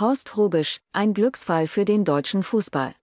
Horst Rubisch, ein Glücksfall für den deutschen Fußball.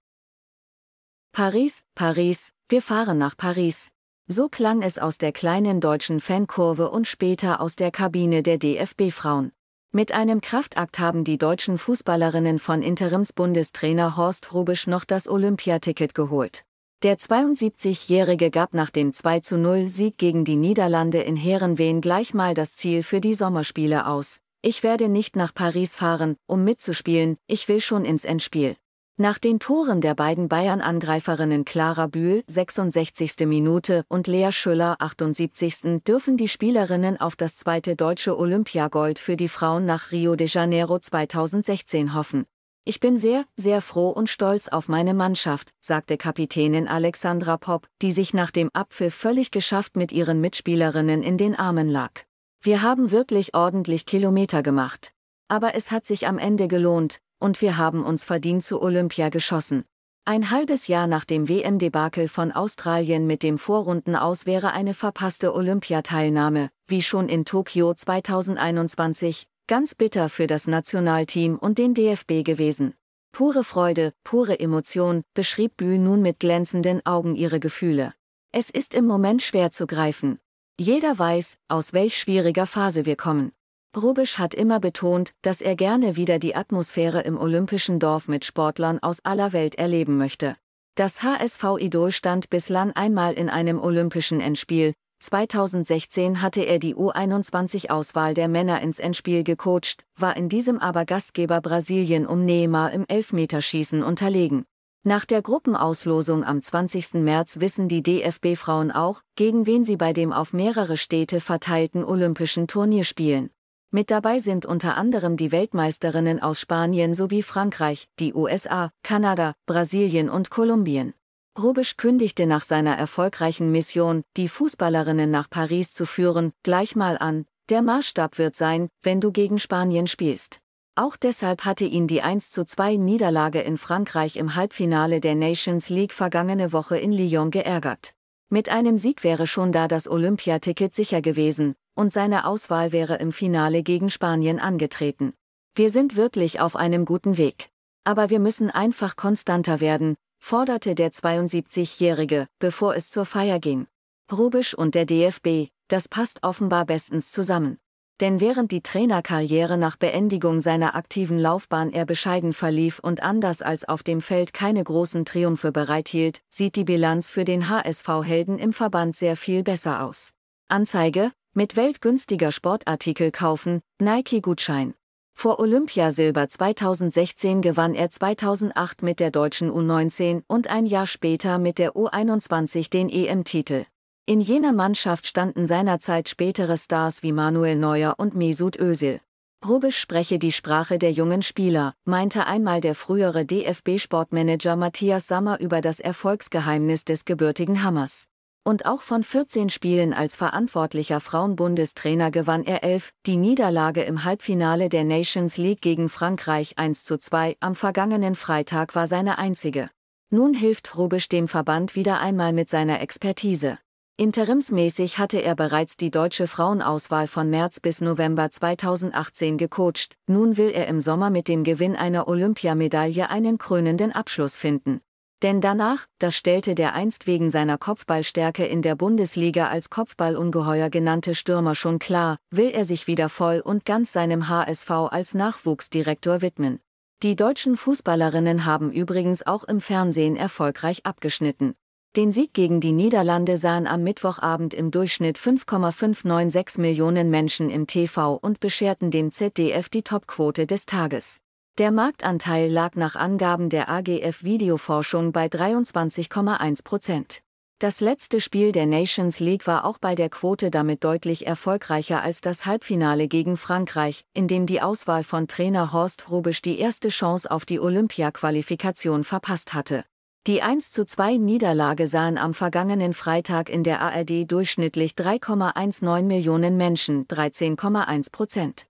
Paris, Paris, wir fahren nach Paris. So klang es aus der kleinen deutschen Fankurve und später aus der Kabine der DFB-Frauen. Mit einem Kraftakt haben die deutschen Fußballerinnen von Interimsbundestrainer Horst Rubisch noch das Olympiaticket geholt. Der 72-Jährige gab nach dem 2-0-Sieg gegen die Niederlande in Herenveen gleich mal das Ziel für die Sommerspiele aus. Ich werde nicht nach Paris fahren, um mitzuspielen, ich will schon ins Endspiel. Nach den Toren der beiden Bayern-Angreiferinnen Clara Bühl 66. Minute und Lea Schüller 78. dürfen die Spielerinnen auf das zweite deutsche Olympiagold für die Frauen nach Rio de Janeiro 2016 hoffen. Ich bin sehr, sehr froh und stolz auf meine Mannschaft, sagte Kapitänin Alexandra Popp, die sich nach dem Apfel völlig geschafft mit ihren Mitspielerinnen in den Armen lag. Wir haben wirklich ordentlich Kilometer gemacht. Aber es hat sich am Ende gelohnt, und wir haben uns verdient zu Olympia geschossen. Ein halbes Jahr nach dem WM-Debakel von Australien mit dem Vorrundenaus wäre eine verpasste Olympiateilnahme, wie schon in Tokio 2021, ganz bitter für das Nationalteam und den DFB gewesen. Pure Freude, pure Emotion, beschrieb Bühl nun mit glänzenden Augen ihre Gefühle. Es ist im Moment schwer zu greifen. Jeder weiß, aus welch schwieriger Phase wir kommen. Rubisch hat immer betont, dass er gerne wieder die Atmosphäre im olympischen Dorf mit Sportlern aus aller Welt erleben möchte. Das HSV-Idol stand bislang einmal in einem olympischen Endspiel. 2016 hatte er die U21-Auswahl der Männer ins Endspiel gecoacht, war in diesem aber Gastgeber Brasilien um Neymar im Elfmeterschießen unterlegen. Nach der Gruppenauslosung am 20. März wissen die DFB-Frauen auch, gegen wen sie bei dem auf mehrere Städte verteilten olympischen Turnier spielen. Mit dabei sind unter anderem die Weltmeisterinnen aus Spanien sowie Frankreich, die USA, Kanada, Brasilien und Kolumbien. Rubisch kündigte nach seiner erfolgreichen Mission, die Fußballerinnen nach Paris zu führen, gleich mal an, der Maßstab wird sein, wenn du gegen Spanien spielst. Auch deshalb hatte ihn die 1:2 Niederlage in Frankreich im Halbfinale der Nations League vergangene Woche in Lyon geärgert. Mit einem Sieg wäre schon da das Olympiaticket sicher gewesen, und seine Auswahl wäre im Finale gegen Spanien angetreten. Wir sind wirklich auf einem guten Weg. Aber wir müssen einfach konstanter werden, forderte der 72-Jährige, bevor es zur Feier ging. Rubisch und der DFB, das passt offenbar bestens zusammen. Denn während die Trainerkarriere nach Beendigung seiner aktiven Laufbahn eher bescheiden verlief und anders als auf dem Feld keine großen Triumphe bereithielt, sieht die Bilanz für den HSV-Helden im Verband sehr viel besser aus. Anzeige, mit weltgünstiger Sportartikel kaufen, Nike-Gutschein. Vor Olympiasilber 2016 gewann er 2008 mit der deutschen U19 und ein Jahr später mit der U21 den EM-Titel. In jener Mannschaft standen seinerzeit spätere Stars wie Manuel Neuer und Mesut Özil. Rubisch spreche die Sprache der jungen Spieler, meinte einmal der frühere DFB-Sportmanager Matthias Sammer über das Erfolgsgeheimnis des gebürtigen Hammers und auch von 14 Spielen als verantwortlicher Frauenbundestrainer gewann er 11, die Niederlage im Halbfinale der Nations League gegen Frankreich 1 zu 2 am vergangenen Freitag war seine einzige. Nun hilft Rubisch dem Verband wieder einmal mit seiner Expertise. Interimsmäßig hatte er bereits die deutsche Frauenauswahl von März bis November 2018 gecoacht, nun will er im Sommer mit dem Gewinn einer Olympiamedaille einen krönenden Abschluss finden. Denn danach, das stellte der einst wegen seiner Kopfballstärke in der Bundesliga als Kopfballungeheuer genannte Stürmer schon klar, will er sich wieder voll und ganz seinem HSV als Nachwuchsdirektor widmen. Die deutschen Fußballerinnen haben übrigens auch im Fernsehen erfolgreich abgeschnitten. Den Sieg gegen die Niederlande sahen am Mittwochabend im Durchschnitt 5,596 Millionen Menschen im TV und bescherten dem ZDF die Topquote des Tages. Der Marktanteil lag nach Angaben der AGF Videoforschung bei 23,1 Prozent. Das letzte Spiel der Nations League war auch bei der Quote damit deutlich erfolgreicher als das Halbfinale gegen Frankreich, in dem die Auswahl von Trainer Horst Rubisch die erste Chance auf die Olympia-Qualifikation verpasst hatte. Die 1 zu 2 Niederlage sahen am vergangenen Freitag in der ARD durchschnittlich 3,19 Millionen Menschen, 13,1 Prozent.